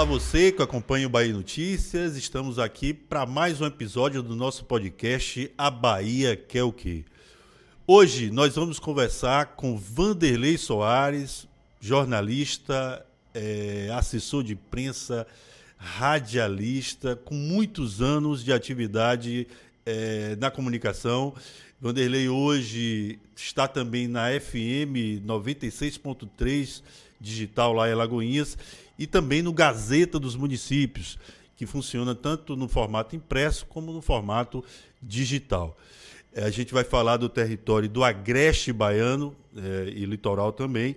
Olá você que acompanha o Bahia Notícias, estamos aqui para mais um episódio do nosso podcast A Bahia Quer o Quê? Hoje nós vamos conversar com Vanderlei Soares, jornalista, é, assessor de imprensa, radialista, com muitos anos de atividade é, na comunicação. Vanderlei hoje está também na FM 96.3 digital lá em Alagoinhas e também no Gazeta dos Municípios, que funciona tanto no formato impresso como no formato digital. É, a gente vai falar do território do Agreste Baiano é, e litoral também,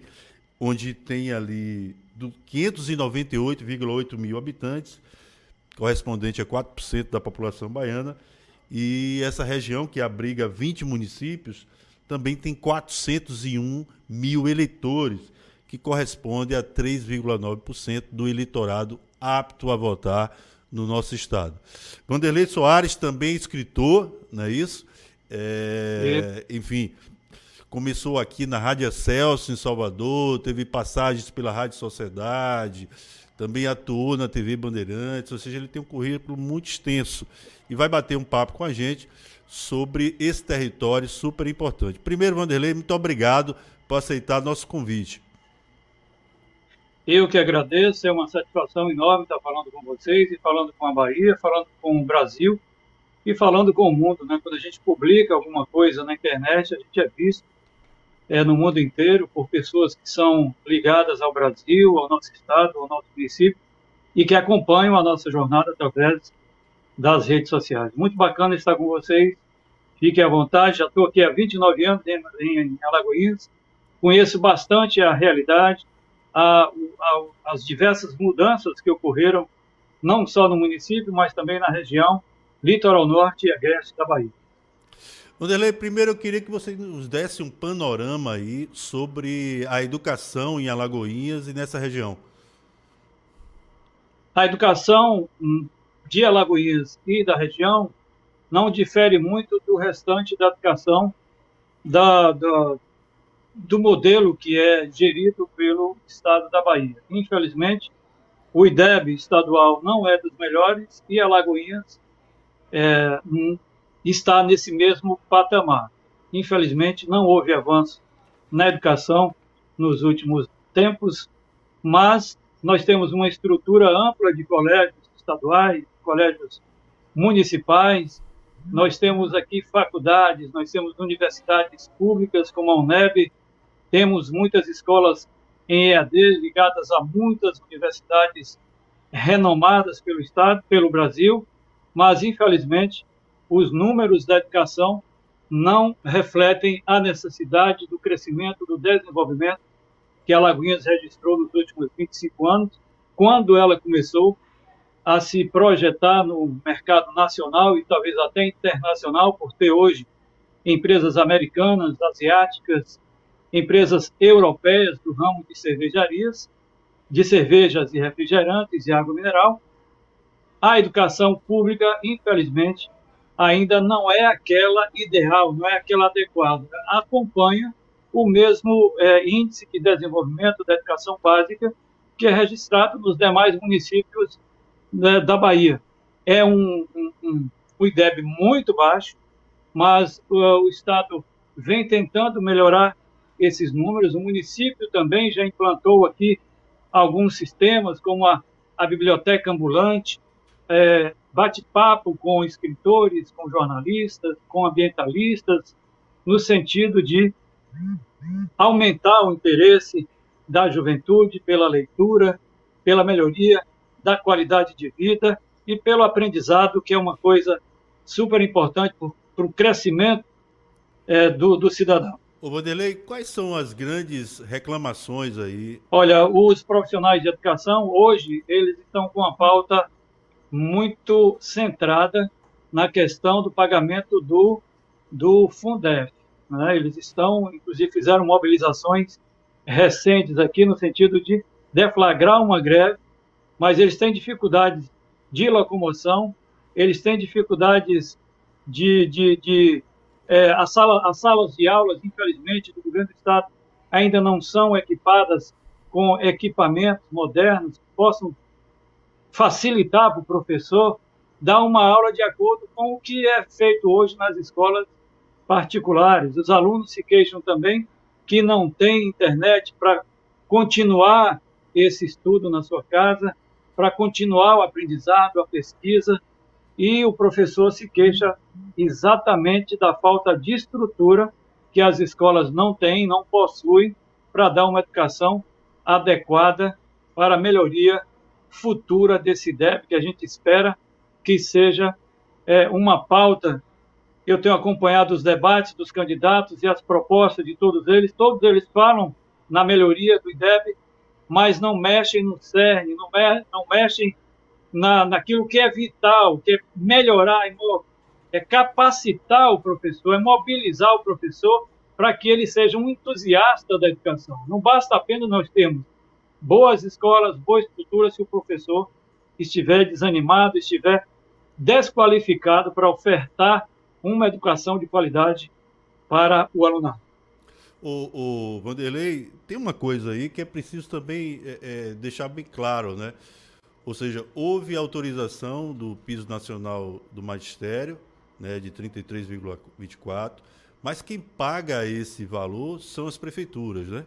onde tem ali 598,8 mil habitantes, correspondente a 4% da população baiana. E essa região, que abriga 20 municípios, também tem 401 mil eleitores, que corresponde a 3,9% do eleitorado apto a votar no nosso estado. Vanderlei Soares também escritor, não é isso? É, enfim, começou aqui na Rádio Celso, em Salvador, teve passagens pela Rádio Sociedade, também atuou na TV Bandeirantes, ou seja, ele tem um currículo muito extenso e vai bater um papo com a gente sobre esse território super importante. Primeiro, Vanderlei, muito obrigado por aceitar nosso convite. Eu que agradeço, é uma satisfação enorme estar falando com vocês e falando com a Bahia, falando com o Brasil e falando com o mundo. Né? Quando a gente publica alguma coisa na internet, a gente é visto é, no mundo inteiro por pessoas que são ligadas ao Brasil, ao nosso estado, ao nosso município e que acompanham a nossa jornada através das redes sociais. Muito bacana estar com vocês. Fiquem à vontade. Já estou aqui há 29 anos em, em Alagoinhas. Conheço bastante a realidade, a, a, as diversas mudanças que ocorreram, não só no município, mas também na região litoral norte e agreste da Bahia. Vanderlei, primeiro eu queria que você nos desse um panorama aí sobre a educação em Alagoinhas e nessa região. A educação hum, de Alagoinhas e da região não difere muito do restante da educação da, da, do modelo que é gerido pelo Estado da Bahia. Infelizmente, o IDEB estadual não é dos melhores e Alagoinhas é, está nesse mesmo patamar. Infelizmente, não houve avanço na educação nos últimos tempos, mas nós temos uma estrutura ampla de colégios estaduais, colégios municipais, nós temos aqui faculdades, nós temos universidades públicas como a UNEB, temos muitas escolas em EAD ligadas a muitas universidades renomadas pelo Estado, pelo Brasil, mas infelizmente os números da educação não refletem a necessidade do crescimento, do desenvolvimento que a Lagoinhas registrou nos últimos 25 anos, quando ela começou a se projetar no mercado nacional e talvez até internacional, por ter hoje empresas americanas, asiáticas, empresas europeias do ramo de cervejarias, de cervejas e refrigerantes e água mineral. A educação pública, infelizmente, ainda não é aquela ideal, não é aquela adequada. Acompanha o mesmo é, índice de desenvolvimento da educação básica que é registrado nos demais municípios né, da Bahia. É um, um, um, IDEB muito baixo, mas uh, o Estado vem tentando melhorar esses números. O município também já implantou aqui alguns sistemas, como a, a biblioteca ambulante, é, bate-papo com escritores, com jornalistas, com ambientalistas, no sentido de aumentar o interesse da juventude pela leitura, pela melhoria da qualidade de vida e pelo aprendizado, que é uma coisa super importante para o crescimento é, do, do cidadão. Ô Vanderlei, quais são as grandes reclamações aí? Olha, os profissionais de educação, hoje, eles estão com a pauta muito centrada na questão do pagamento do, do Fundef. Né? Eles estão, inclusive, fizeram mobilizações recentes aqui no sentido de deflagrar uma greve, mas eles têm dificuldades de locomoção, eles têm dificuldades de, de, de é, as, sala, as salas de aulas, infelizmente, do governo do Estado ainda não são equipadas com equipamentos modernos que possam facilitar para o professor dar uma aula de acordo com o que é feito hoje nas escolas particulares. Os alunos se queixam também que não tem internet para continuar esse estudo na sua casa, para continuar o aprendizado, a pesquisa, e o professor se queixa exatamente da falta de estrutura que as escolas não têm, não possuem, para dar uma educação adequada para a melhoria futura desse IDEB, que a gente espera que seja é, uma pauta. Eu tenho acompanhado os debates dos candidatos e as propostas de todos eles, todos eles falam na melhoria do IDEB, mas não mexem no CERN, não, me, não mexem na, naquilo que é vital, que é melhorar, é capacitar o professor, é mobilizar o professor para que ele seja um entusiasta da educação. Não basta apenas nós termos boas escolas, boas estruturas, se o professor estiver desanimado, estiver desqualificado para ofertar uma educação de qualidade para o alunado. O, o Vanderlei, tem uma coisa aí que é preciso também é, é, deixar bem claro, né? Ou seja, houve autorização do piso nacional do magistério, né, de 33,24, mas quem paga esse valor são as prefeituras, né?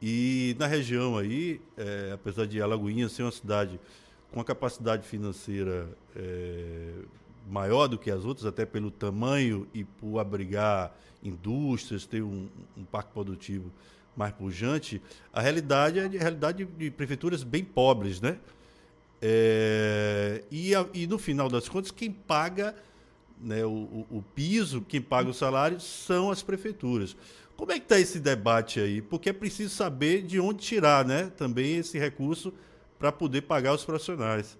E na região aí, é, apesar de Alagoinha ser uma cidade com a capacidade financeira é, maior do que as outras, até pelo tamanho e por abrigar indústrias, ter um, um parque produtivo mais pujante, a realidade é a realidade de prefeituras bem pobres, né? É, e, a, e, no final das contas, quem paga né, o, o, o, piso, quem paga o salário, são as prefeituras. Como é que está esse debate aí? Porque é preciso saber de onde tirar né, também esse recurso para poder pagar os profissionais.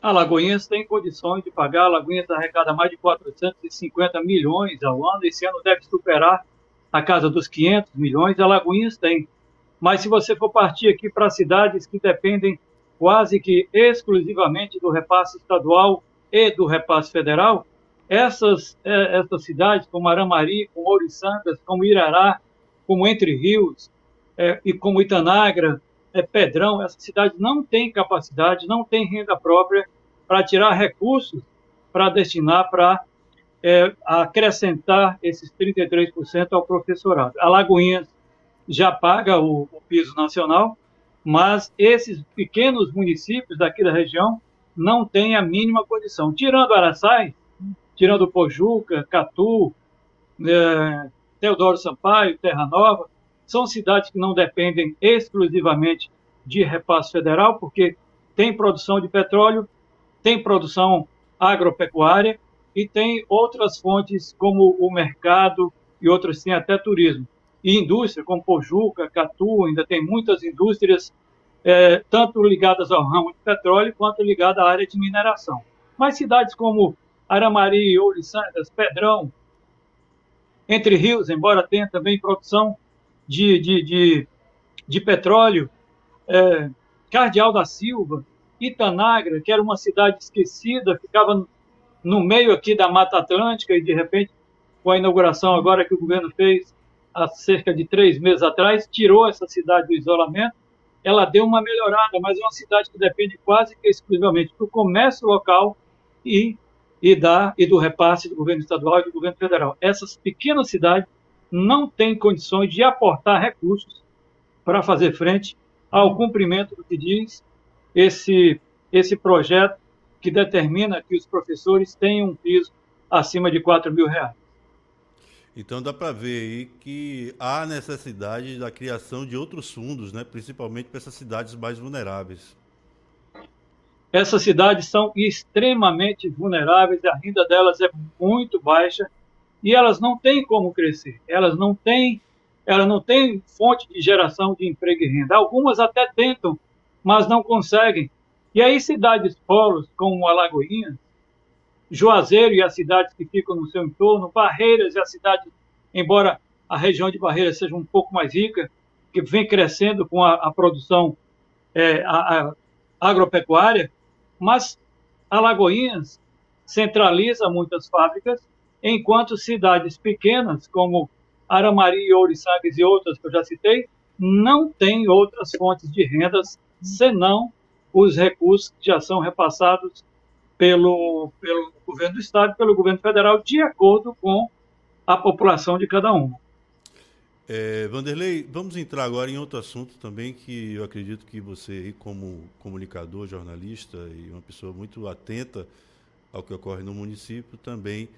A Lagoinhas tem condições de pagar, a Lagoinhas arrecada mais de 450 milhões ao ano, esse ano deve superar a casa dos 500 milhões, a Lagoinhas tem. Mas se você for partir aqui para cidades que dependem quase que exclusivamente do repasse estadual e do repasse federal, essas, é, essas cidades, como Aramari, como Ouriçangas, como Irará, como Entre Rios é, e como Itanagra, é, Pedrão, essas cidades não têm capacidade, não têm renda própria para tirar recursos para destinar para é, acrescentar esses 33% ao professorado. Alagoinhas já paga o, o piso nacional, mas esses pequenos municípios daqui da região não têm a mínima condição. Tirando Araçai, tirando Pojuca, Catu, é, Teodoro Sampaio, Terra Nova, são cidades que não dependem exclusivamente de repasse federal, porque tem produção de petróleo, tem produção agropecuária e tem outras fontes como o mercado e outras têm até turismo. E indústria, como Pojuca, Catu, ainda tem muitas indústrias, é, tanto ligadas ao ramo de petróleo quanto ligadas à área de mineração. Mas cidades como Aramari, Ouriçangas, Pedrão, Entre Rios, embora tenha também produção de, de, de, de petróleo, é, Cardeal da Silva, Itanagra, que era uma cidade esquecida, ficava no meio aqui da Mata Atlântica e, de repente, com a inauguração agora que o governo fez há cerca de três meses atrás, tirou essa cidade do isolamento, ela deu uma melhorada, mas é uma cidade que depende quase que exclusivamente do comércio local e e, da, e do repasse do governo estadual e do governo federal. Essas pequenas cidades não têm condições de aportar recursos para fazer frente ao cumprimento do que diz esse, esse projeto que determina que os professores tenham um piso acima de 4 mil reais. Então dá para ver aí que há necessidade da criação de outros fundos, né, principalmente para essas cidades mais vulneráveis. Essas cidades são extremamente vulneráveis, a renda delas é muito baixa e elas não têm como crescer. Elas não têm, elas não têm fonte de geração de emprego e renda. Algumas até tentam, mas não conseguem. E aí cidades polos como Alagoinhas, Juazeiro e as cidades que ficam no seu entorno, Barreiras e a cidade, embora a região de Barreiras seja um pouco mais rica, que vem crescendo com a, a produção é, a, a agropecuária, mas Alagoinhas centraliza muitas fábricas, enquanto cidades pequenas, como Aramari, Ouriçangas e outras que eu já citei, não têm outras fontes de rendas senão os recursos que já são repassados pelo, pelo governo do Estado e pelo governo federal, de acordo com a população de cada um. É, Vanderlei, vamos entrar agora em outro assunto também que eu acredito que você, como comunicador, jornalista e uma pessoa muito atenta ao que ocorre no município, também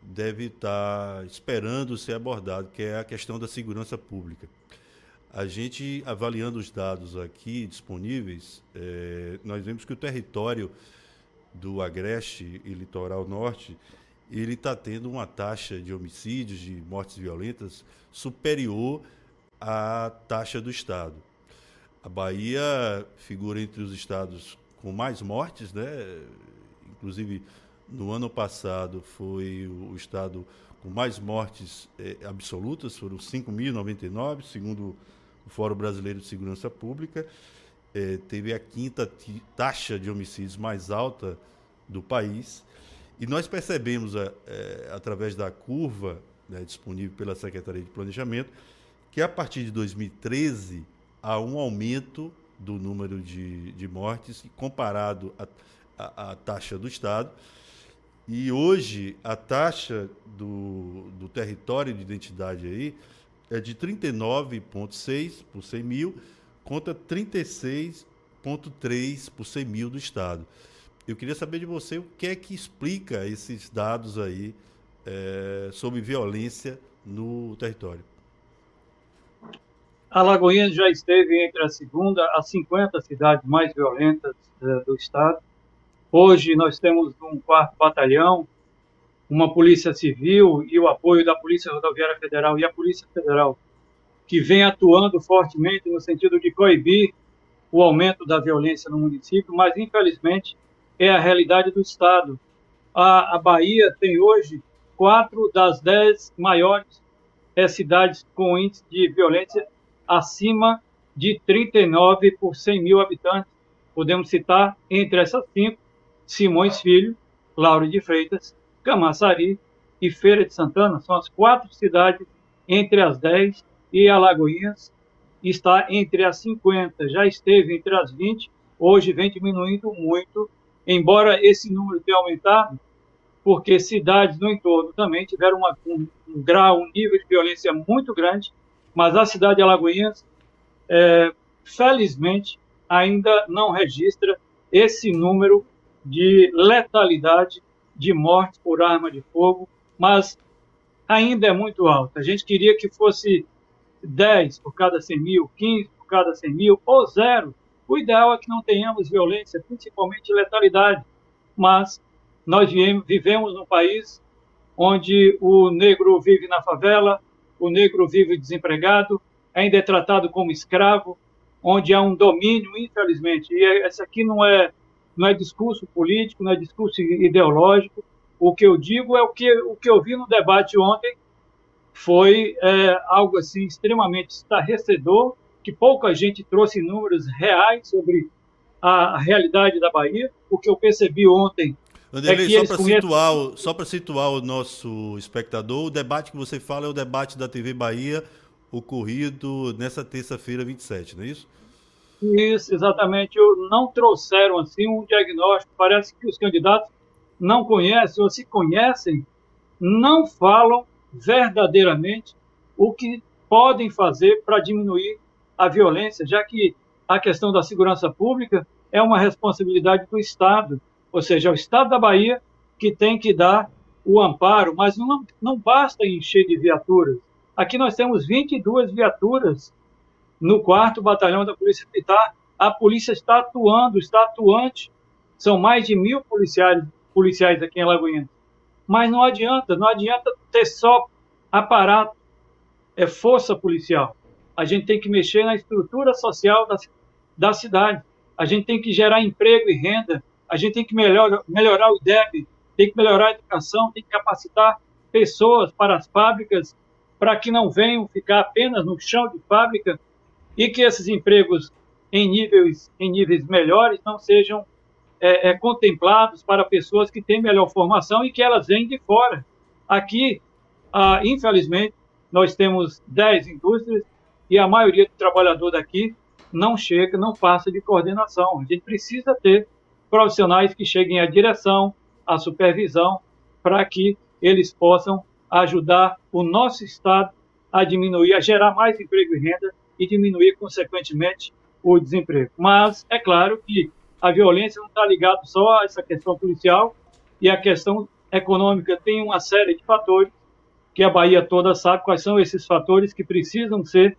deve estar esperando ser abordado, que é a questão da segurança pública. A gente, avaliando os dados aqui disponíveis, é, nós vemos que o território do Agreste e Litoral Norte ele está tendo uma taxa de homicídios, de mortes violentas, superior à taxa do Estado. A Bahia figura entre os estados com mais mortes, né? Inclusive, no ano passado foi o estado com mais mortes eh, absolutas, foram 5.099, segundo o Fórum Brasileiro de Segurança Pública. Eh, teve a quinta taxa de homicídios mais alta do país. E nós percebemos, é, através da curva né, disponível pela Secretaria de Planejamento, que a partir de 2013 há um aumento do número de, de mortes comparado à taxa do Estado. E hoje a taxa do, do território de identidade aí é de 39,6 por 100 mil contra 36,3 por 100 mil do Estado. Eu queria saber de você o que é que explica esses dados aí é, sobre violência no território. Alagoinhas já esteve entre a segunda a 50 cidades mais violentas é, do estado. Hoje nós temos um quarto batalhão, uma polícia civil e o apoio da Polícia Rodoviária Federal e a Polícia Federal, que vem atuando fortemente no sentido de coibir o aumento da violência no município, mas infelizmente é a realidade do Estado. A, a Bahia tem hoje quatro das dez maiores é, cidades com índice de violência acima de 39 por 100 mil habitantes. Podemos citar entre essas cinco Simões Filho, Lauro de Freitas, Camaçari e Feira de Santana. São as quatro cidades entre as 10 e Alagoinhas está entre as 50. Já esteve entre as 20, hoje vem diminuindo muito embora esse número tenha aumentado, porque cidades no entorno também tiveram uma, um, um, grau, um nível de violência muito grande, mas a cidade de Alagoinhas, é, felizmente, ainda não registra esse número de letalidade de mortes por arma de fogo, mas ainda é muito alto. A gente queria que fosse 10 por cada 100 mil, 15 por cada 100 mil, ou zero, o ideal é que não tenhamos violência, principalmente letalidade, mas nós vivemos num país onde o negro vive na favela, o negro vive desempregado, ainda é tratado como escravo, onde há um domínio, infelizmente. E esse aqui não é não é discurso político, não é discurso ideológico. O que eu digo é o que o que eu vi no debate ontem foi é, algo assim extremamente estarrecedor que pouca gente trouxe números reais sobre a, realidade da Bahia. O que eu percebi ontem Vanderlei, é só para conhecem... situar, só para situar o nosso espectador, o debate que você fala é o debate da TV Bahia ocorrido nessa terça-feira 27, não é isso? Isso, exatamente. Não trouxeram assim um diagnóstico. Parece que os candidatos não conhecem ou se conhecem, não falam verdadeiramente o que podem fazer para diminuir a violência, já que a questão da segurança pública é uma responsabilidade do Estado, ou seja, é o Estado da Bahia que tem que dar o amparo, mas não, não basta encher de viaturas. Aqui nós temos 22 viaturas no quarto batalhão da Polícia Militar. A polícia está atuando, está atuante. São mais de mil policiais, policiais aqui em Alagoinha. Mas não adianta, não adianta ter só aparato, é força policial. A gente tem que mexer na estrutura social da, da cidade, a gente tem que gerar emprego e renda, a gente tem que melhor, melhorar o IDEB, tem que melhorar a educação, tem que capacitar pessoas para as fábricas, para que não venham ficar apenas no chão de fábrica e que esses empregos em níveis, em níveis melhores não sejam é, é, contemplados para pessoas que têm melhor formação e que elas vêm de fora. Aqui, ah, infelizmente, nós temos 10 indústrias e a maioria do trabalhador daqui não chega, não passa de coordenação. A gente precisa ter profissionais que cheguem à direção, à supervisão, para que eles possam ajudar o nosso Estado a diminuir, a gerar mais emprego e renda e diminuir, consequentemente, o desemprego. Mas é claro que a violência não está ligada só a essa questão policial e a questão econômica tem uma série de fatores que a Bahia toda sabe quais são esses fatores que precisam ser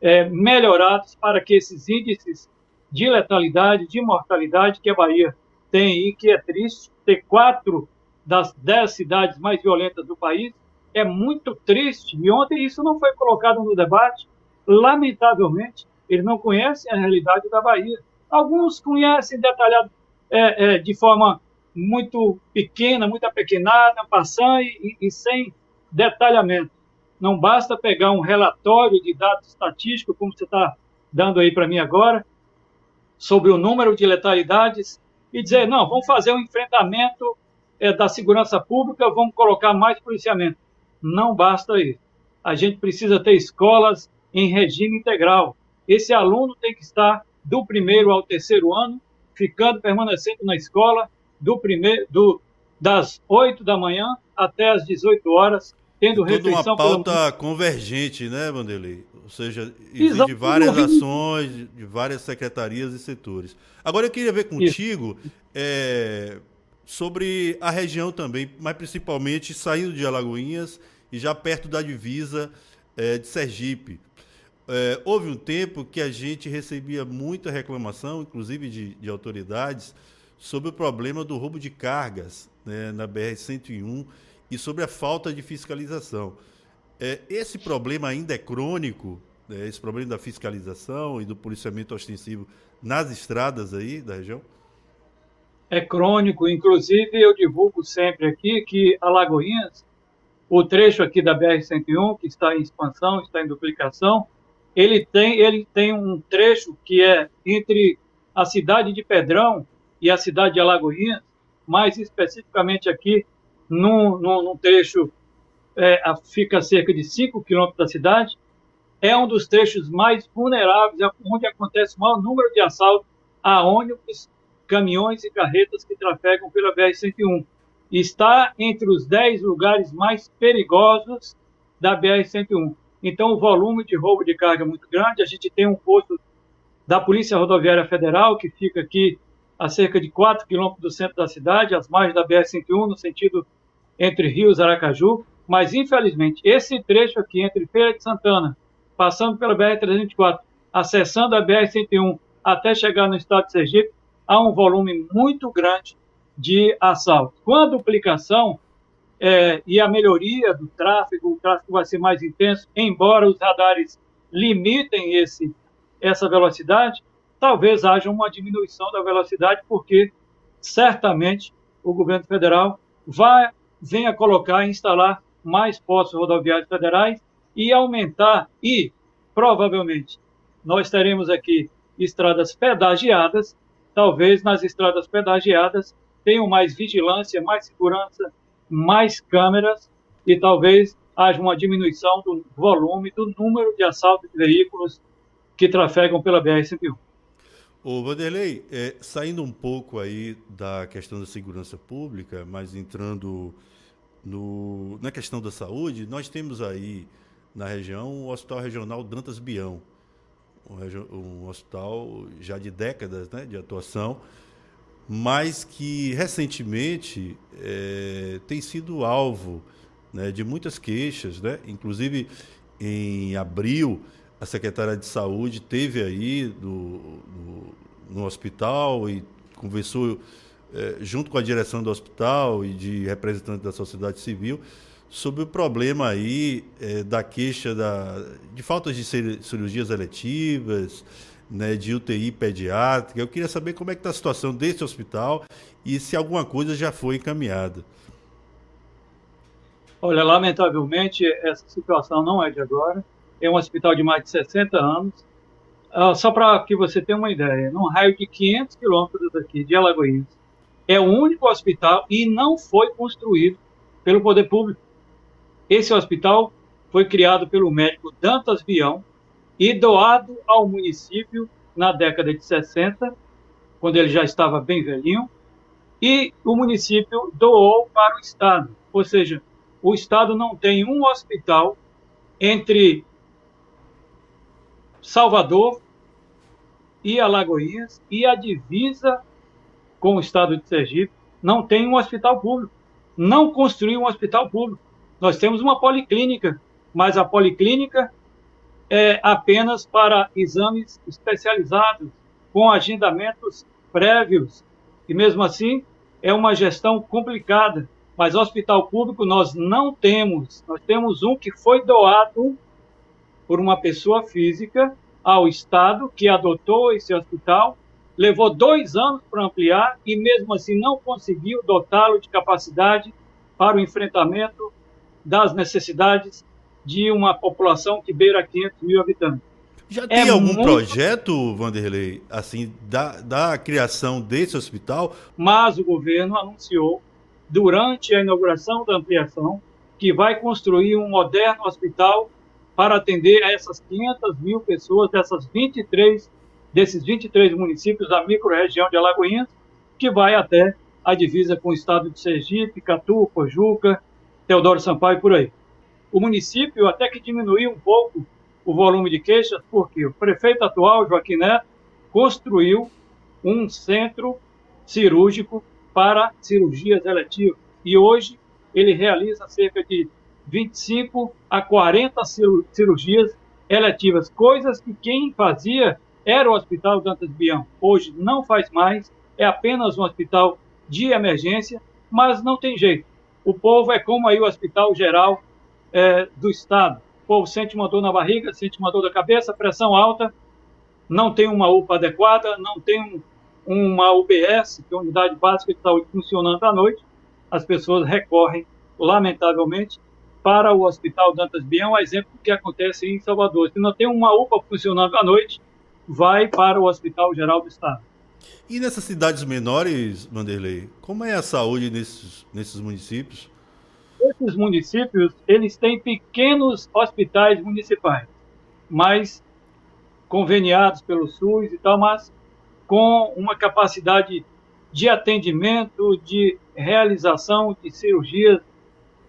é, melhorados para que esses índices de letalidade, de mortalidade que a Bahia tem e que é triste, ter quatro das dez cidades mais violentas do país, é muito triste. E ontem isso não foi colocado no debate. Lamentavelmente, eles não conhecem a realidade da Bahia. Alguns conhecem detalhado é, é, de forma muito pequena, muito apequenada, passando e, e sem detalhamento. Não basta pegar um relatório de dados estatísticos, como você está dando aí para mim agora, sobre o número de letalidades, e dizer, não, vamos fazer um enfrentamento é, da segurança pública, vamos colocar mais policiamento. Não basta isso. A gente precisa ter escolas em regime integral. Esse aluno tem que estar do primeiro ao terceiro ano, ficando, permanecendo na escola, do primeiro, do, das 8 da manhã até as 18 horas, tendo Toda refeição... uma pauta pelo... convergente, né, Vanderlei? Ou seja, exige várias ações de várias secretarias e setores. Agora eu queria ver contigo é, sobre a região também, mas principalmente saindo de Alagoinhas e já perto da divisa é, de Sergipe. É, houve um tempo que a gente recebia muita reclamação, inclusive de, de autoridades, sobre o problema do roubo de cargas né, na BR-101 e sobre a falta de fiscalização. É, esse problema ainda é crônico, né, esse problema da fiscalização e do policiamento ostensivo nas estradas aí da região? É crônico, inclusive eu divulgo sempre aqui que Alagoinhas, o trecho aqui da BR-101, que está em expansão, está em duplicação, ele tem, ele tem um trecho que é entre a cidade de Pedrão e a cidade de Alagoinhas, mais especificamente aqui num, num, num trecho é, fica a cerca de 5 quilômetros da cidade, é um dos trechos mais vulneráveis, é onde acontece o maior número de assaltos a ônibus, caminhões e carretas que trafegam pela BR-101. Está entre os 10 lugares mais perigosos da BR-101. Então, o volume de roubo de carga é muito grande. A gente tem um posto da Polícia Rodoviária Federal, que fica aqui a cerca de 4 quilômetros do centro da cidade, às margens da BR-101, no sentido entre Rios e Aracaju. Mas, infelizmente, esse trecho aqui entre Feira de Santana, passando pela BR-324, acessando a BR-101 até chegar no estado de Sergipe, há um volume muito grande de assaltos. Com a duplicação é, e a melhoria do tráfego, o tráfego vai ser mais intenso, embora os radares limitem esse, essa velocidade, talvez haja uma diminuição da velocidade, porque certamente o governo federal vai venha colocar e instalar mais postos rodoviários federais e aumentar e provavelmente nós teremos aqui estradas pedagiadas, talvez nas estradas pedagiadas tenham mais vigilância, mais segurança, mais câmeras e talvez haja uma diminuição do volume, do número de assaltos de veículos que trafegam pela BR-101. Ô Vanderlei, é, saindo um pouco aí da questão da segurança pública, mas entrando no, na questão da saúde, nós temos aí na região o Hospital Regional Dantas Bião, um, um hospital já de décadas né, de atuação, mas que recentemente é, tem sido alvo né, de muitas queixas, né? inclusive em abril a secretária de saúde teve aí do, do, no hospital e conversou é, junto com a direção do hospital e de representantes da sociedade civil sobre o problema aí é, da queixa da, de faltas de cirurgias eletivas, né, de UTI pediátrica. Eu queria saber como é que está a situação desse hospital e se alguma coisa já foi encaminhada. Olha, lamentavelmente, essa situação não é de agora é um hospital de mais de 60 anos. Uh, só para que você tenha uma ideia, num raio de 500 quilômetros daqui de Alagoinhas, é o único hospital e não foi construído pelo poder público. Esse hospital foi criado pelo médico Dantas Bião e doado ao município na década de 60, quando ele já estava bem velhinho, e o município doou para o Estado. Ou seja, o Estado não tem um hospital entre Salvador e Alagoinhas e a divisa com o Estado de Sergipe não tem um hospital público. Não construiu um hospital público. Nós temos uma policlínica, mas a policlínica é apenas para exames especializados, com agendamentos prévios. E mesmo assim, é uma gestão complicada. Mas hospital público nós não temos. Nós temos um que foi doado por uma pessoa física ao Estado, que adotou esse hospital, levou dois anos para ampliar e, mesmo assim, não conseguiu dotá-lo de capacidade para o enfrentamento das necessidades de uma população que beira 500 mil habitantes. Já é tem algum muito... projeto, Vanderlei, assim, da, da criação desse hospital? Mas o governo anunciou, durante a inauguração da ampliação, que vai construir um moderno hospital para atender a essas 500 mil pessoas dessas 23, desses 23 municípios da microrregião de Alagoinhas, que vai até a divisa com o estado de Sergipe, Catu, Pojuca, Teodoro Sampaio e por aí. O município até que diminuiu um pouco o volume de queixas, porque o prefeito atual, Joaquim Neto, construiu um centro cirúrgico para cirurgias eletivas. E hoje ele realiza cerca de 25 a 40 cirurgias eletivas, coisas que quem fazia era o Hospital Dantas Bião. Hoje não faz mais, é apenas um hospital de emergência, mas não tem jeito. O povo é como aí o Hospital Geral é, do Estado. Povo sente uma dor na barriga, sente uma dor da cabeça, pressão alta, não tem uma UPA adequada, não tem um, uma UBS, que é a Unidade Básica de Saúde, funcionando à noite, as pessoas recorrem, lamentavelmente, para o Hospital Dantas Bião, um exemplo do que acontece em Salvador. Se não tem uma UPA funcionando à noite, vai para o Hospital Geral do Estado. E nessas cidades menores, Vanderlei, como é a saúde nesses, nesses municípios? Esses municípios, eles têm pequenos hospitais municipais, mas conveniados pelo SUS e tal, mas com uma capacidade de atendimento, de realização de cirurgias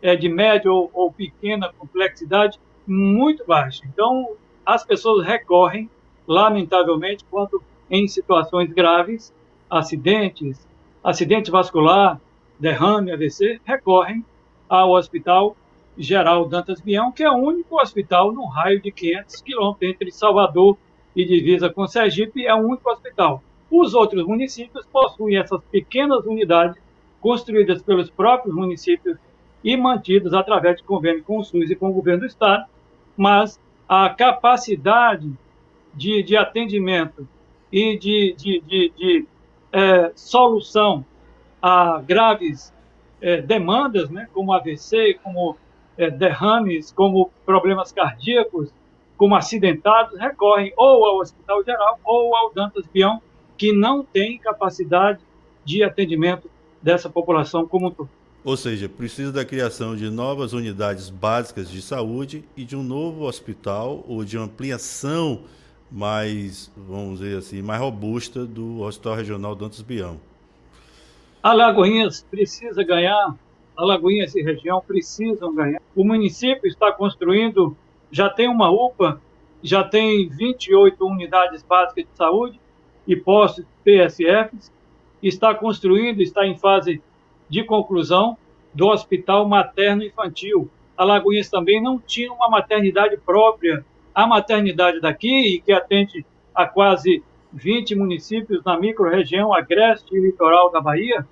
é, de média ou, ou pequena complexidade muito baixa. Então, as pessoas recorrem, lamentavelmente, quando em situações graves, acidentes, acidente vascular, derrame, AVC, recorrem ao Hospital Geral Dantas Bião, que é o único hospital no raio de 500 quilômetros entre Salvador e divisa com Sergipe, é o único hospital. Os outros municípios possuem essas pequenas unidades construídas pelos próprios municípios e mantidos através de convênio com o SUS e com o governo do Estado, mas a capacidade de, de atendimento e de, de, de, de é, solução a graves é, demandas, né, como AVC, como é, derrames, como problemas cardíacos, como acidentados, recorrem ou ao Hospital Geral ou ao Dantas Bião, que não tem capacidade de atendimento dessa população como um todo. Ou seja, precisa da criação de novas unidades básicas de saúde e de um novo hospital ou de ampliação mais, vamos dizer assim, mais robusta do Hospital Regional Dantas Bião. Alagoinhas precisa ganhar, Alagoinhas e região precisam ganhar. O município está construindo, já tem uma UPA, já tem 28 unidades básicas de saúde e postos PSFs, está construindo, está em fase de conclusão do Hospital Materno Infantil. Alagoinhas também não tinha uma maternidade própria. A maternidade daqui, que atende a quase 20 municípios na microrregião agreste e litoral da Bahia,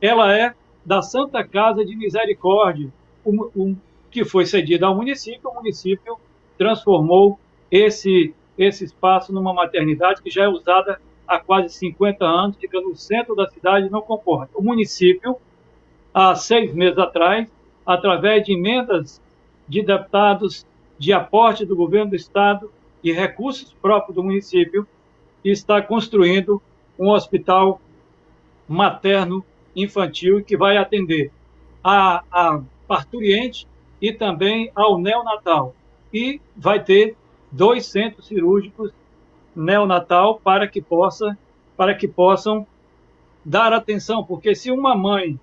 ela é da Santa Casa de Misericórdia, um, um, que foi cedida ao município. O município transformou esse, esse espaço numa maternidade que já é usada há quase 50 anos, fica no centro da cidade e não comporta. O município há seis meses atrás, através de emendas de deputados, de aporte do governo do estado e recursos próprios do município, está construindo um hospital materno infantil que vai atender a, a parturiente e também ao neonatal. E vai ter dois centros cirúrgicos neonatal para que possa para que possam dar atenção, porque se uma mãe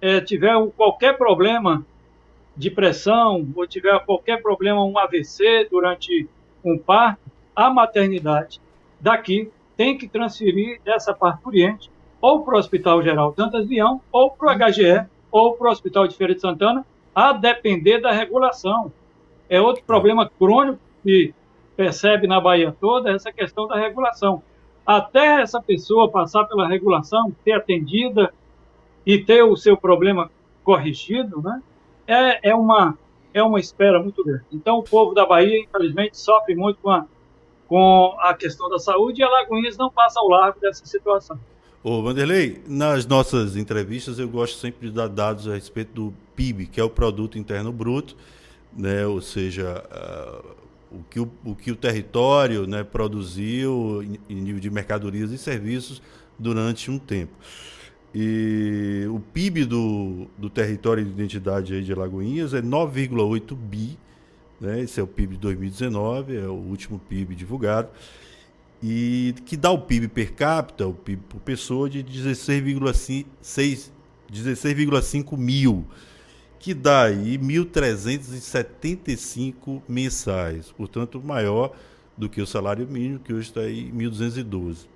é, tiver qualquer problema de pressão ou tiver qualquer problema, um AVC durante um parto, a maternidade daqui tem que transferir essa parturiente ou para o Hospital Geral Dantas Vião, ou para o HGE, ou para o Hospital de Feira de Santana, a depender da regulação. É outro problema crônico que percebe na Bahia toda, essa questão da regulação. Até essa pessoa passar pela regulação, ser atendida e ter o seu problema corrigido, né, é, é, uma, é uma espera muito grande. Então, o povo da Bahia, infelizmente, sofre muito com a, com a questão da saúde e a Lagoinhas não passa ao largo dessa situação. Ô, Vanderlei, nas nossas entrevistas eu gosto sempre de dar dados a respeito do PIB, que é o Produto Interno Bruto, né? ou seja, uh, o, que o, o, que o território né, produziu em, em nível de mercadorias e serviços durante um tempo. E o PIB do, do território de identidade de Alagoinhas é 9,8 bi, né? esse é o PIB de 2019, é o último PIB divulgado, e que dá o PIB per capita, o PIB por pessoa, de 16,5 16, mil, que dá aí 1.375 mensais, portanto maior do que o salário mínimo, que hoje está em 1.212.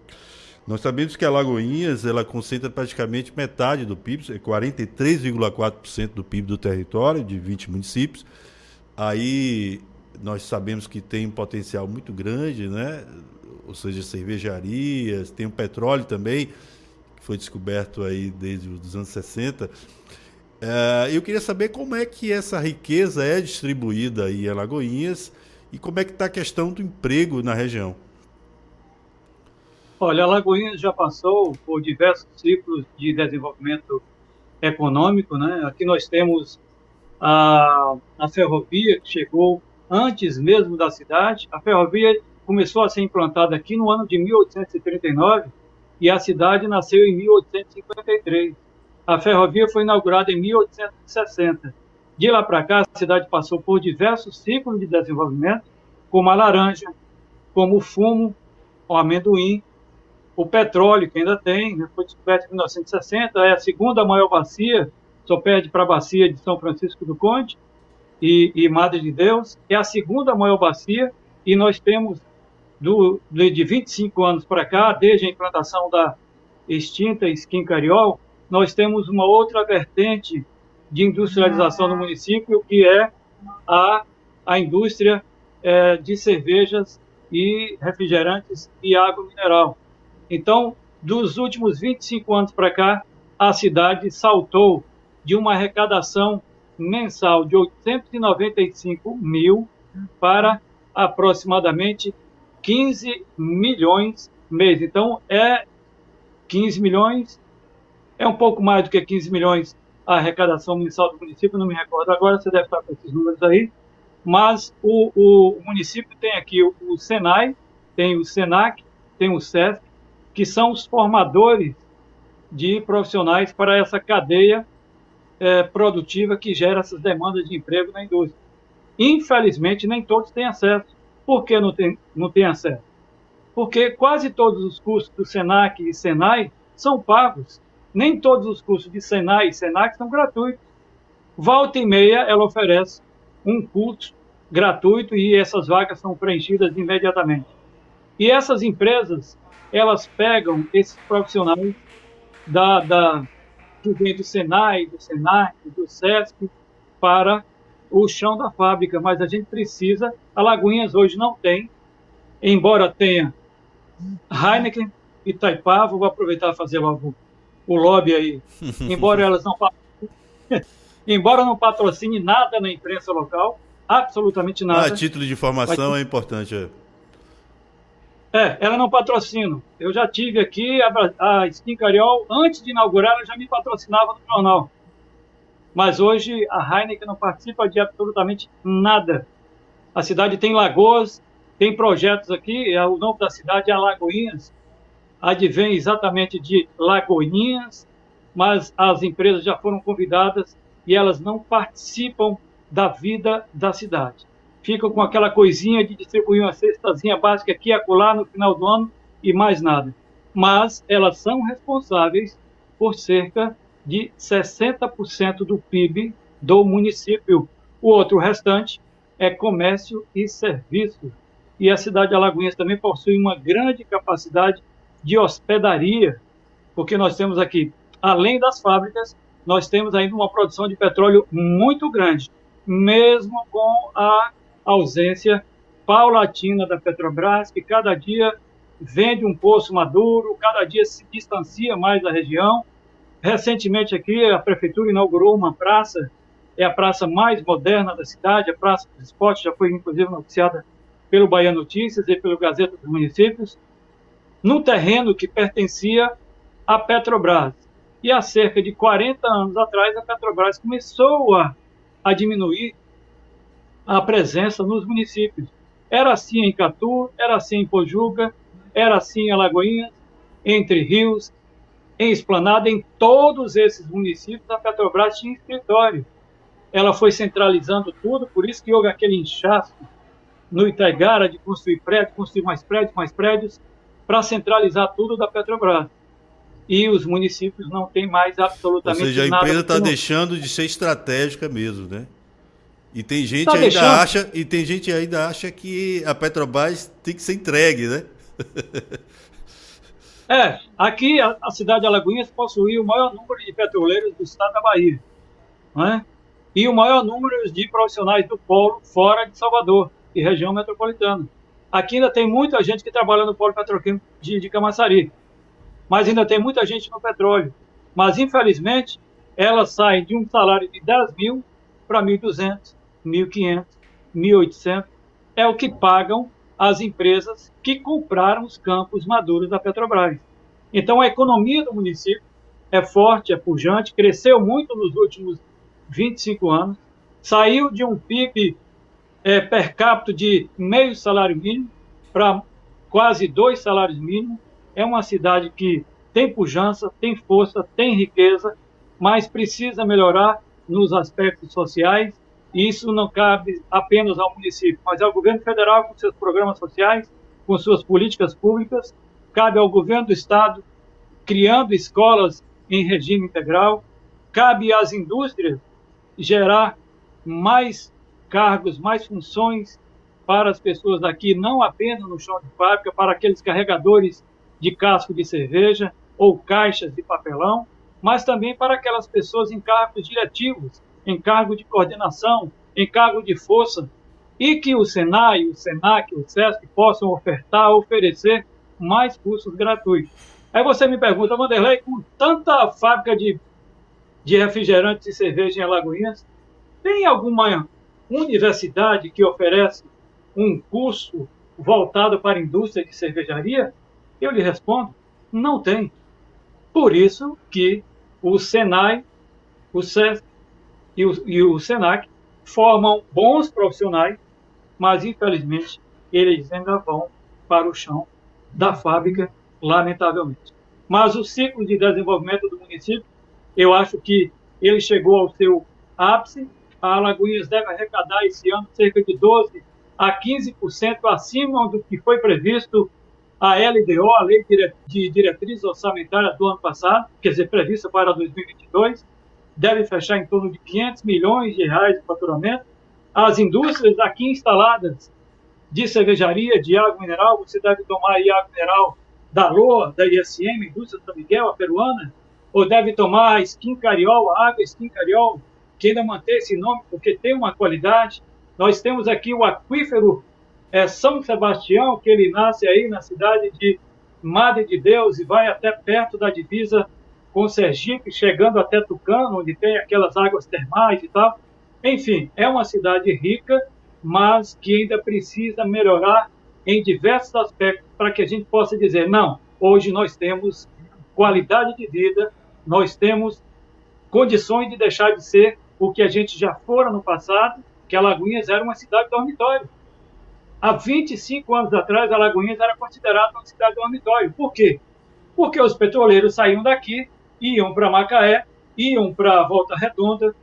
Nós sabemos que a Lagoinhas ela concentra praticamente metade do PIB, 43,4% do PIB do território, de 20 municípios. Aí nós sabemos que tem um potencial muito grande, né? ou seja, cervejarias, tem o petróleo também, que foi descoberto aí desde os anos 60. É, eu queria saber como é que essa riqueza é distribuída aí em Alagoinhas e como é que está a questão do emprego na região. Olha, Alagoinhas já passou por diversos ciclos de desenvolvimento econômico, né? Aqui nós temos a, a ferrovia chegou antes mesmo da cidade. A ferrovia começou a ser implantada aqui no ano de 1839 e a cidade nasceu em 1853. A ferrovia foi inaugurada em 1860. De lá para cá, a cidade passou por diversos ciclos de desenvolvimento, como a laranja, como o fumo, o amendoim, o petróleo, que ainda tem, né, foi descoberto em 1960, é a segunda maior bacia, só perde para a bacia de São Francisco do Conde e, e Madre de Deus, é a segunda maior bacia, e nós temos do, de 25 anos para cá, desde a implantação da extinta Skin Cariol, nós temos uma outra vertente de industrialização no município, que é a, a indústria é, de cervejas e refrigerantes e água mineral. Então, dos últimos 25 anos para cá, a cidade saltou de uma arrecadação mensal de 895 mil para aproximadamente 15 milhões mês. Então, é 15 milhões, é um pouco mais do que 15 milhões a arrecadação mensal do município, não me recordo agora, você deve estar com esses números aí, mas o, o município tem aqui o, o Senai, tem o Senac, tem o SESC, que são os formadores de profissionais para essa cadeia é, produtiva que gera essas demandas de emprego na indústria. Infelizmente, nem todos têm acesso. Por que não tem, não tem acesso? Porque quase todos os cursos do SENAC e SENAI são pagos. Nem todos os cursos de SENAI e SENAC são gratuitos. Volta e meia, ela oferece um curso gratuito e essas vagas são preenchidas imediatamente. E essas empresas, elas pegam esses profissionais da, da, que vem do Senai, do Senac, do SESC, para o chão da fábrica, mas a gente precisa. A Lagoinhas hoje não tem, embora tenha Heineken e Taipava, vou aproveitar e fazer logo o lobby aí. embora elas não embora não patrocine nada na imprensa local, absolutamente nada. Ah, título de informação mas... é importante. É. É, ela não patrocina. Eu já tive aqui a, a Skin Cariol, antes de inaugurar, ela já me patrocinava no jornal. Mas hoje a Heineken não participa de absolutamente nada. A cidade tem lagoas, tem projetos aqui, é, o nome da cidade é Lagoinhas, advém exatamente de Lagoinhas, mas as empresas já foram convidadas e elas não participam da vida da cidade. Ficam com aquela coisinha de distribuir uma cestazinha básica aqui e acolá no final do ano e mais nada. Mas elas são responsáveis por cerca de 60% do PIB do município. O outro restante é comércio e serviços. E a cidade de Alagoinhas também possui uma grande capacidade de hospedaria, porque nós temos aqui, além das fábricas, nós temos ainda uma produção de petróleo muito grande, mesmo com a ausência paulatina da Petrobras, que cada dia vende um poço maduro, cada dia se distancia mais da região. Recentemente aqui a prefeitura inaugurou uma praça, é a praça mais moderna da cidade, a Praça dos Esportes, já foi inclusive noticiada pelo Bahia Notícias e pelo Gazeta dos Municípios, num terreno que pertencia à Petrobras. E há cerca de 40 anos atrás, a Petrobras começou a, a diminuir a presença nos municípios. Era assim em Catu, era assim em Pojuca, era assim em Alagoinhas, Entre Rios, em Esplanada, em todos esses municípios, a Petrobras tinha escritório. Ela foi centralizando tudo, por isso que houve aquele inchaço no Itaigara de construir prédios, construir mais prédios, mais prédios, para centralizar tudo da Petrobras. E os municípios não têm mais absolutamente nada. Ou seja, a empresa está deixando de ser estratégica mesmo, né? E tem gente tá ainda deixando... acha, e tem gente ainda acha que a Petrobras tem que ser entregue, né? é, aqui a, a, cidade de Alagoinhas possui o maior número de petroleiros do estado da Bahia, né? E o maior número de profissionais do polo fora de Salvador e região metropolitana. Aqui ainda tem muita gente que trabalha no polo petroquímico de, de Camaçari, mas ainda tem muita gente no petróleo. Mas, infelizmente, ela sai de um salário de 10 mil para 1.200, 1.500, 1.800, é o que pagam as empresas que compraram os campos maduros da Petrobras. Então, a economia do município é forte, é pujante, cresceu muito nos últimos 25 anos, saiu de um PIB é, per capita de meio salário mínimo para quase dois salários mínimos. É uma cidade que tem pujança, tem força, tem riqueza, mas precisa melhorar nos aspectos sociais isso não cabe apenas ao município, mas ao governo federal com seus programas sociais, com suas políticas públicas, cabe ao governo do estado criando escolas em regime integral, cabe às indústrias gerar mais cargos, mais funções para as pessoas daqui, não apenas no chão de fábrica, para aqueles carregadores de casco de cerveja ou caixas de papelão, mas também para aquelas pessoas em cargos diretivos, em cargo de coordenação, em cargo de força, e que o Senai, o Senac, o SESC possam ofertar, oferecer mais cursos gratuitos. Aí você me pergunta, Vanderlei, com tanta fábrica de, de refrigerantes e cerveja em Alagoinhas, tem alguma universidade que oferece um curso voltado para a indústria de cervejaria? Eu lhe respondo, não tem. Por isso que o Senai, o SESC e o, e o SENAC formam bons profissionais, mas infelizmente eles ainda vão para o chão da fábrica, lamentavelmente. Mas o ciclo de desenvolvimento do município, eu acho que ele chegou ao seu ápice. A Alagoinhas deve arrecadar esse ano cerca de 12 a 15% acima do que foi previsto a LDO, a Lei de Diretriz Orçamentária do ano passado, quer dizer, prevista para 2022 deve fechar em torno de 500 milhões de reais de faturamento. As indústrias aqui instaladas de cervejaria, de água mineral, você deve tomar aí água mineral da LOA, da ISM, Indústria São Miguel, a peruana, ou deve tomar a Skin Cariol, a água Skin Cariol, que ainda mantém esse nome porque tem uma qualidade. Nós temos aqui o aquífero é, São Sebastião, que ele nasce aí na cidade de Madre de Deus e vai até perto da divisa com Sergipe, chegando até Tucano, onde tem aquelas águas termais e tal. Enfim, é uma cidade rica, mas que ainda precisa melhorar em diversos aspectos para que a gente possa dizer: não, hoje nós temos qualidade de vida, nós temos condições de deixar de ser o que a gente já fora no passado, que Alagoinhas era uma cidade dormitório. Há 25 anos atrás, Alagoinhas era considerada uma cidade dormitório. Por quê? Porque os petroleiros saíam daqui iam para Macaé, iam para Volta Redonda,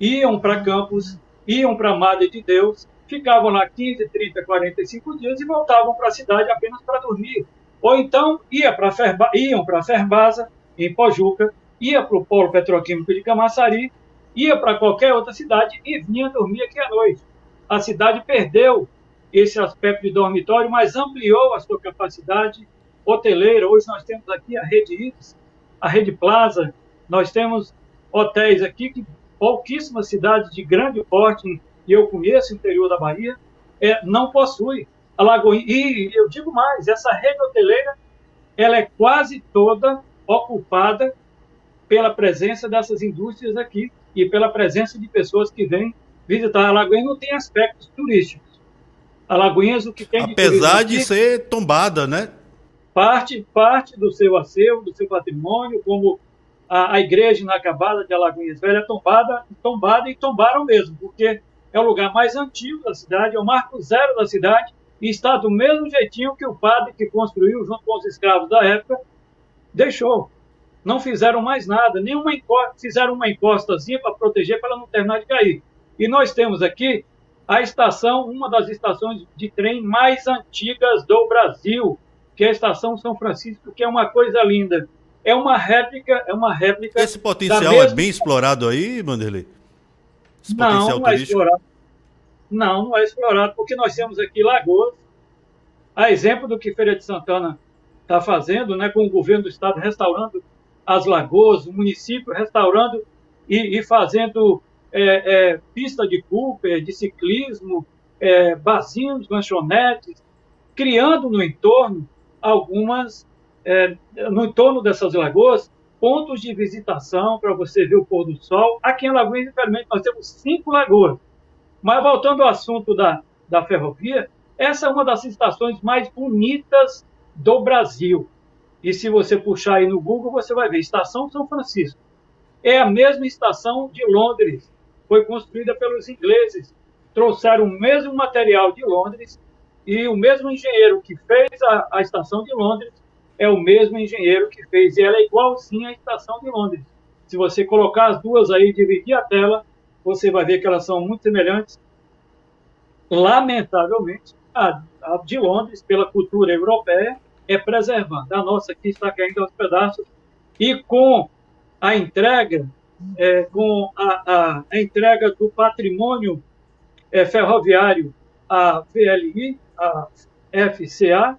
iam para Campos iam para Madre de Deus, ficavam lá 15, 30, 45 dias e voltavam para a cidade apenas para dormir. Ou então ia pra Ferba, iam para Ferbasa, em Pojuca, ia para o Polo Petroquímico de Camaçari, ia para qualquer outra cidade e vinha dormir aqui à noite. A cidade perdeu esse aspecto de dormitório, mas ampliou a sua capacidade hoteleira. Hoje nós temos aqui a Rede Iris, a Rede Plaza, nós temos hotéis aqui que pouquíssimas cidades de grande porte, e eu conheço o interior da Bahia, é, não possui. A Lagoinha, e eu digo mais, essa rede hoteleira ela é quase toda ocupada pela presença dessas indústrias aqui e pela presença de pessoas que vêm visitar. A Lagoinha não tem aspectos turísticos. A Lagoinhas o que tem Apesar de, de ser tombada, né? Parte, parte do seu acervo, do seu patrimônio, como a, a igreja inacabada de Alagoinhas Velha, é tombada, tombada e tombaram mesmo, porque é o lugar mais antigo da cidade, é o marco zero da cidade, e está do mesmo jeitinho que o padre que construiu junto com os escravos da época deixou. Não fizeram mais nada, nenhuma encosta, fizeram uma encostazinha para proteger para ela não terminar de cair. E nós temos aqui a estação, uma das estações de trem mais antigas do Brasil, que é a estação São Francisco, que é uma coisa linda. É uma réplica, é uma réplica. Esse potencial é mesma... é bem explorado aí, Vanderlei? Esse não, não é explorado. Não, não é explorado, porque nós temos aqui lagoas, a exemplo do que Feira de Santana está fazendo, né, com o governo do estado restaurando as lagoas, o município restaurando e, e fazendo é, é, pista de Cooper, de ciclismo, é, barzinhos, lanchonetes, criando no entorno algumas, é, no entorno dessas lagoas, pontos de visitação para você ver o pôr do sol. Aqui em Lagoinha, infelizmente, nós temos cinco lagoas. Mas voltando ao assunto da, da ferrovia, essa é uma das estações mais bonitas do Brasil. E se você puxar aí no Google, você vai ver Estação São Francisco. É a mesma estação de Londres. Foi construída pelos ingleses. Trouxeram o mesmo material de Londres e o mesmo engenheiro que fez a, a estação de Londres é o mesmo engenheiro que fez. E ela é igualzinha à estação de Londres. Se você colocar as duas aí, dividir a tela, você vai ver que elas são muito semelhantes. Lamentavelmente, a, a de Londres, pela cultura europeia, é preservada. A nossa aqui está caindo aos pedaços. E com a entrega, é, com a, a, a, entrega do patrimônio é, ferroviário à VLI, a FCA,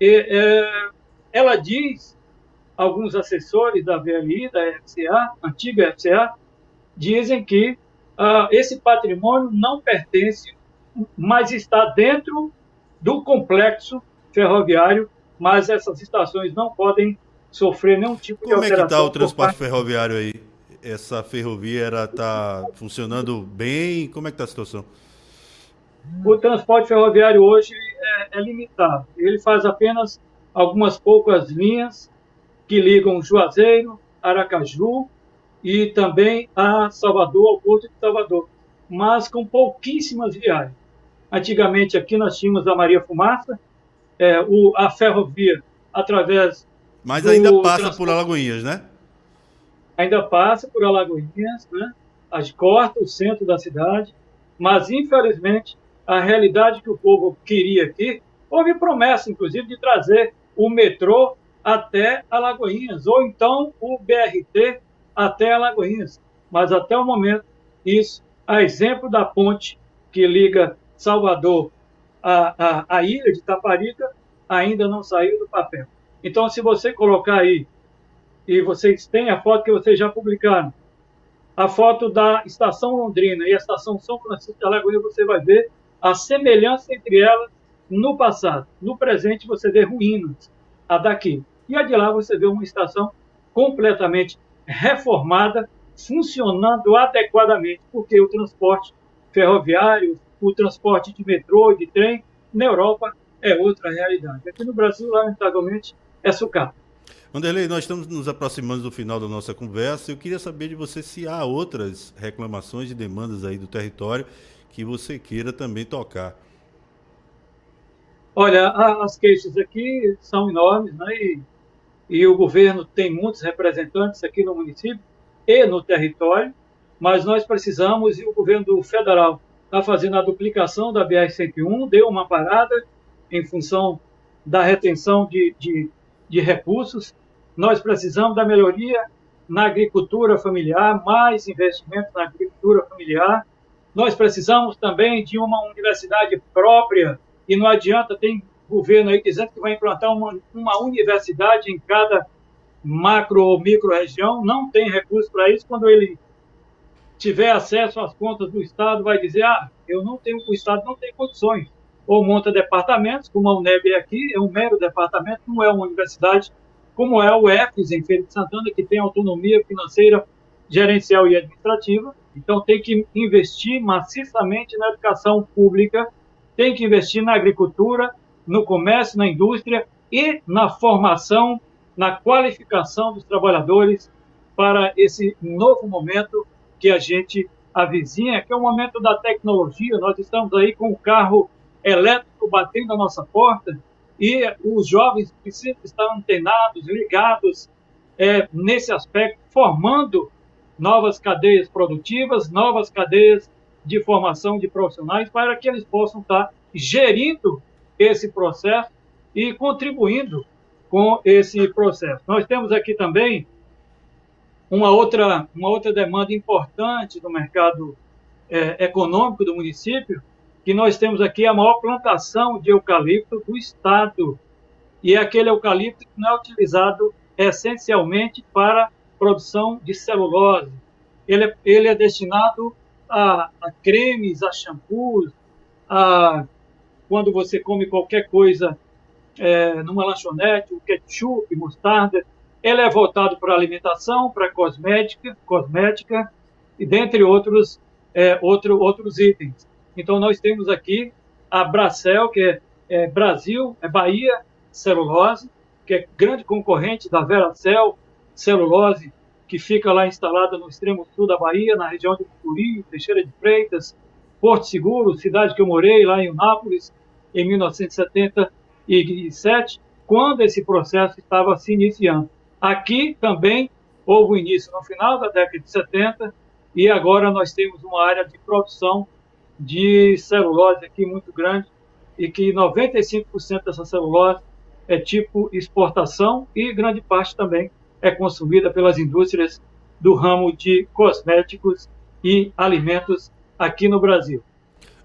e, é, ela diz, alguns assessores da VLI, da FCA, antiga FCA, dizem que uh, esse patrimônio não pertence, mas está dentro do complexo ferroviário, mas essas estações não podem sofrer nenhum tipo Como de alteração. Como é que está o transporte ferroviário aí? Essa ferrovia está funcionando bem? Como é que está a situação? O transporte ferroviário hoje é, é limitado. Ele faz apenas algumas poucas linhas que ligam Juazeiro, Aracaju e também a Salvador, ao Porto de Salvador, mas com pouquíssimas viagens. Antigamente aqui nós tínhamos a Maria Fumaça, é, o, a ferrovia através. Mas ainda passa transporte. por Alagoinhas, né? Ainda passa por Alagoinhas, né? As corta o centro da cidade, mas infelizmente a realidade que o povo queria aqui, houve promessa, inclusive, de trazer o metrô até Alagoinhas, ou então o BRT até Alagoinhas. Mas até o momento, isso, a exemplo da ponte que liga Salvador à, à, à ilha de Taparica, ainda não saiu do papel. Então, se você colocar aí, e vocês têm a foto que vocês já publicaram, a foto da estação Londrina e a estação São Francisco de Alagoinhas, você vai ver a semelhança entre elas no passado. No presente, você vê ruínas, a daqui. E a de lá, você vê uma estação completamente reformada, funcionando adequadamente, porque o transporte ferroviário, o transporte de metrô e de trem, na Europa, é outra realidade. Aqui no Brasil, lamentavelmente, é sucata. Vanderlei, nós estamos nos aproximando do final da nossa conversa. Eu queria saber de você se há outras reclamações e demandas aí do território que você queira também tocar. Olha, as queixas aqui são enormes, né? E, e o governo tem muitos representantes aqui no município e no território, mas nós precisamos, e o governo federal está fazendo a duplicação da BR-101, deu uma parada em função da retenção de, de, de recursos. Nós precisamos da melhoria na agricultura familiar, mais investimento na agricultura familiar. Nós precisamos também de uma universidade própria, e não adianta, tem governo aí dizendo que vai implantar uma, uma universidade em cada macro ou micro região, não tem recurso para isso. Quando ele tiver acesso às contas do Estado, vai dizer: ah, eu não tenho, o Estado não tem condições. Ou monta departamentos, como a UNEB é aqui, é um mero departamento, não é uma universidade, como é o EFES em Feira de Santana, que tem autonomia financeira, gerencial e administrativa. Então, tem que investir maciçamente na educação pública, tem que investir na agricultura, no comércio, na indústria e na formação, na qualificação dos trabalhadores para esse novo momento que a gente avizinha, que é o momento da tecnologia. Nós estamos aí com o carro elétrico batendo na nossa porta e os jovens precisam estar antenados, ligados é, nesse aspecto, formando novas cadeias produtivas, novas cadeias de formação de profissionais para que eles possam estar gerindo esse processo e contribuindo com esse processo. Nós temos aqui também uma outra, uma outra demanda importante do mercado é, econômico do município, que nós temos aqui a maior plantação de eucalipto do estado. E é aquele eucalipto que não é utilizado essencialmente para produção de celulose. Ele é, ele é destinado a, a cremes, a shampoos, a quando você come qualquer coisa é, numa lanchonete, o ketchup, mostarda, ele é voltado para alimentação, para cosmética, cosmética e dentre outros é, outro, outros itens. Então nós temos aqui a Bracel, que é, é Brasil, é Bahia Celulose, que é grande concorrente da Veracel Celulose, que fica lá instalada no extremo sul da Bahia, na região de Curi, Teixeira de Freitas, Porto Seguro, cidade que eu morei lá em Unápolis, em 1977, quando esse processo estava se iniciando. Aqui também houve o início no final da década de 70 e agora nós temos uma área de produção de celulose aqui muito grande e que 95% dessa celulose é tipo exportação e grande parte também é consumida pelas indústrias do ramo de cosméticos e alimentos aqui no Brasil.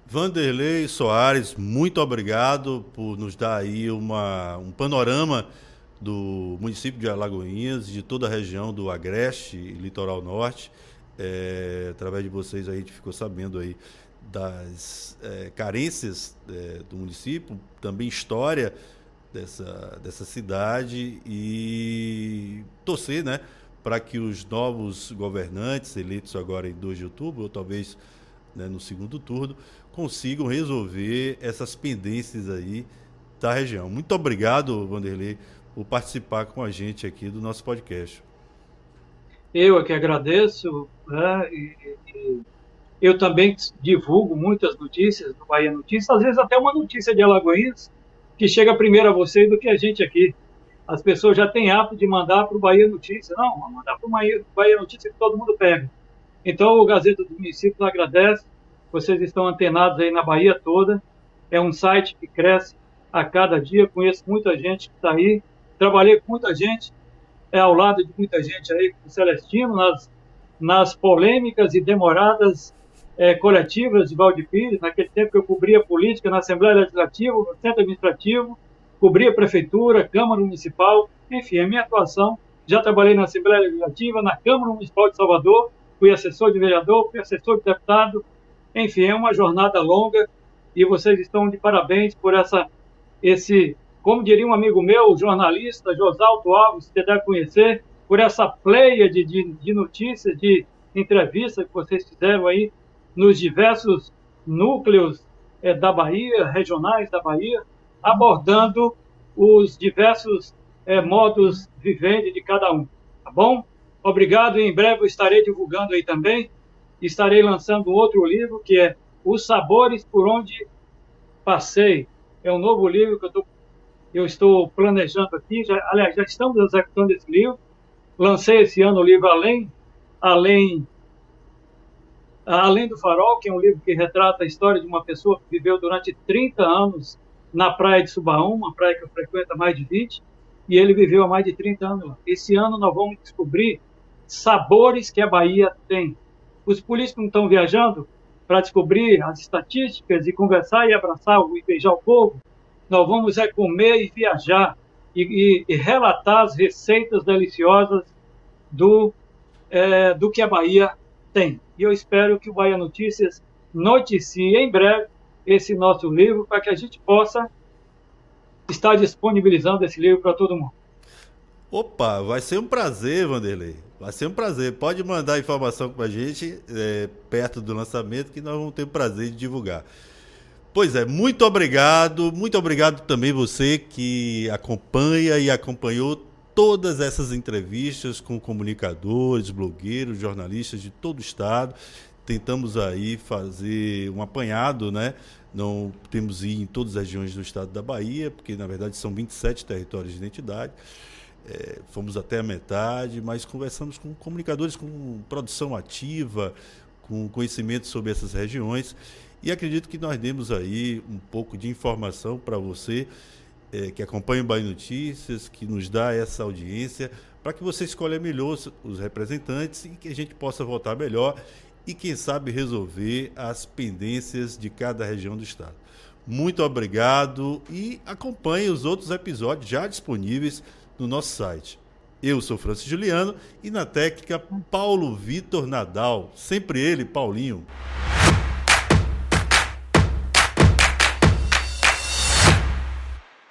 Vanderlei Soares, muito obrigado por nos dar aí uma, um panorama do município de Alagoinhas, de toda a região do Agreste e Litoral Norte. É, através de vocês a gente ficou sabendo aí das é, carências é, do município, também história dessa, dessa cidade e torcer, né, para que os novos governantes eleitos agora em 2 de outubro, ou talvez né, no segundo turno, consigam resolver essas pendências aí da região. Muito obrigado, Vanderlei, por participar com a gente aqui do nosso podcast. Eu é que agradeço, né, e, e eu também divulgo muitas notícias do Bahia Notícias, às vezes até uma notícia de Alagoinhas, que chega primeiro a vocês do que a gente aqui. As pessoas já têm hábito de mandar para o Bahia Notícias. Não, vamos mandar para o Bahia Notícias que todo mundo pega. Então, o Gazeta do Município agradece. Vocês estão antenados aí na Bahia toda. É um site que cresce a cada dia. Conheço muita gente que está aí. Trabalhei com muita gente, é ao lado de muita gente aí, com o Celestino, nas, nas polêmicas e demoradas é, coletivas de Valdepires, naquele tempo que eu cobria política na Assembleia Legislativa, no Centro Administrativo, cobria Prefeitura, Câmara Municipal, enfim, a minha atuação. Já trabalhei na Assembleia Legislativa, na Câmara Municipal de Salvador, fui assessor de vereador, fui assessor de deputado, enfim, é uma jornada longa e vocês estão de parabéns por essa, esse, como diria um amigo meu, jornalista, Josalto Alves, você deve conhecer, por essa pleia de, de, de notícias, de entrevistas que vocês fizeram aí nos diversos núcleos é, da Bahia, regionais da Bahia, abordando os diversos é, modos viventes de cada um. Tá bom? Obrigado. Em breve estarei divulgando aí também. Estarei lançando outro livro que é Os Sabores por Onde Passei. É um novo livro que eu, tô, eu estou planejando aqui. Já, aliás, já estamos executando esse livro. Lancei esse ano o livro Além, Além Além do Farol, que é um livro que retrata a história de uma pessoa que viveu durante 30 anos na praia de Subaú, uma praia que eu frequento há mais de 20, e ele viveu há mais de 30 anos. Esse ano nós vamos descobrir sabores que a Bahia tem. Os políticos não estão viajando para descobrir as estatísticas e conversar e abraçar e beijar o povo. Nós vamos é comer e viajar e, e, e relatar as receitas deliciosas do, é, do que a Bahia tem. E eu espero que o Bahia Notícias noticie em breve esse nosso livro para que a gente possa estar disponibilizando esse livro para todo mundo. Opa, vai ser um prazer, Vanderlei. Vai ser um prazer. Pode mandar informação para a gente é, perto do lançamento que nós vamos ter o prazer de divulgar. Pois é, muito obrigado. Muito obrigado também você que acompanha e acompanhou todas essas entrevistas com comunicadores, blogueiros, jornalistas de todo o estado. Tentamos aí fazer um apanhado, né? Não temos ir em todas as regiões do estado da Bahia, porque na verdade são 27 territórios de identidade. É, fomos até a metade, mas conversamos com comunicadores com produção ativa, com conhecimento sobre essas regiões. E acredito que nós demos aí um pouco de informação para você é, que acompanha o Bahia Notícias, que nos dá essa audiência, para que você escolha melhor os representantes e que a gente possa votar melhor e, quem sabe, resolver as pendências de cada região do Estado. Muito obrigado e acompanhe os outros episódios já disponíveis no nosso site. Eu sou Francis Juliano e na técnica Paulo Vitor Nadal, sempre ele, Paulinho.